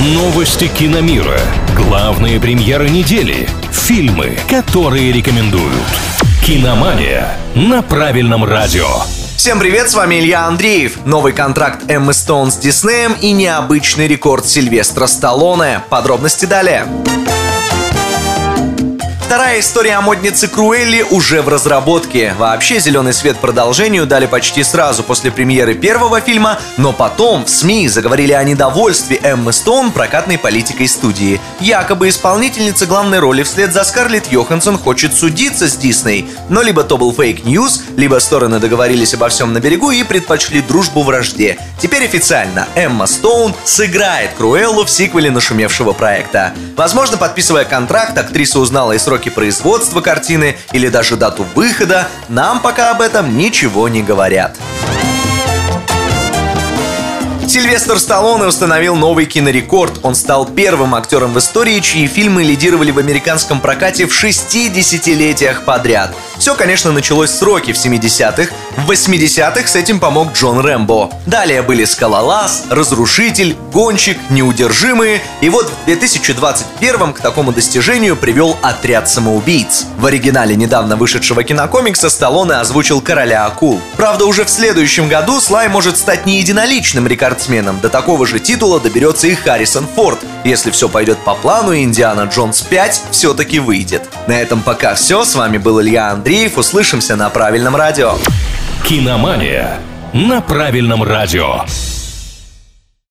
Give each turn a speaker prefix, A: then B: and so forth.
A: Новости киномира. Главные премьеры недели. Фильмы, которые рекомендуют. Киномания на правильном радио.
B: Всем привет, с вами Илья Андреев. Новый контракт Эммы Стоун с Диснеем и необычный рекорд Сильвестра Сталлоне. Подробности далее. Вторая история о моднице Круэлли уже в разработке. Вообще, зеленый свет продолжению дали почти сразу после премьеры первого фильма, но потом в СМИ заговорили о недовольстве Эммы Стоун прокатной политикой студии. Якобы исполнительница главной роли вслед за Скарлетт Йоханссон хочет судиться с Дисней, но либо то был fake news, либо стороны договорились обо всем на берегу и предпочли дружбу вражде. Теперь официально Эмма Стоун сыграет Круэллу в сиквеле нашумевшего проекта. Возможно, подписывая контракт, актриса узнала и сроки производства картины или даже дату выхода, нам пока об этом ничего не говорят. Сильвестр Сталлоне установил новый кинорекорд. Он стал первым актером в истории, чьи фильмы лидировали в американском прокате в 60-летиях подряд. Все, конечно, началось с Рокки в 70-х. В 80-х с этим помог Джон Рэмбо. Далее были «Скалолаз», «Разрушитель», «Гонщик», «Неудержимые». И вот в 2021 к такому достижению привел «Отряд самоубийц». В оригинале недавно вышедшего кинокомикса Сталлоне озвучил «Короля акул». Правда, уже в следующем году Слай может стать не единоличным рекордсменом. До такого же титула доберется и Харрисон Форд. Если все пойдет по плану, Индиана Джонс 5 все-таки выйдет. На этом пока все. С вами был Илья Андреев. Услышимся на правильном радио.
A: Киномания на правильном радио.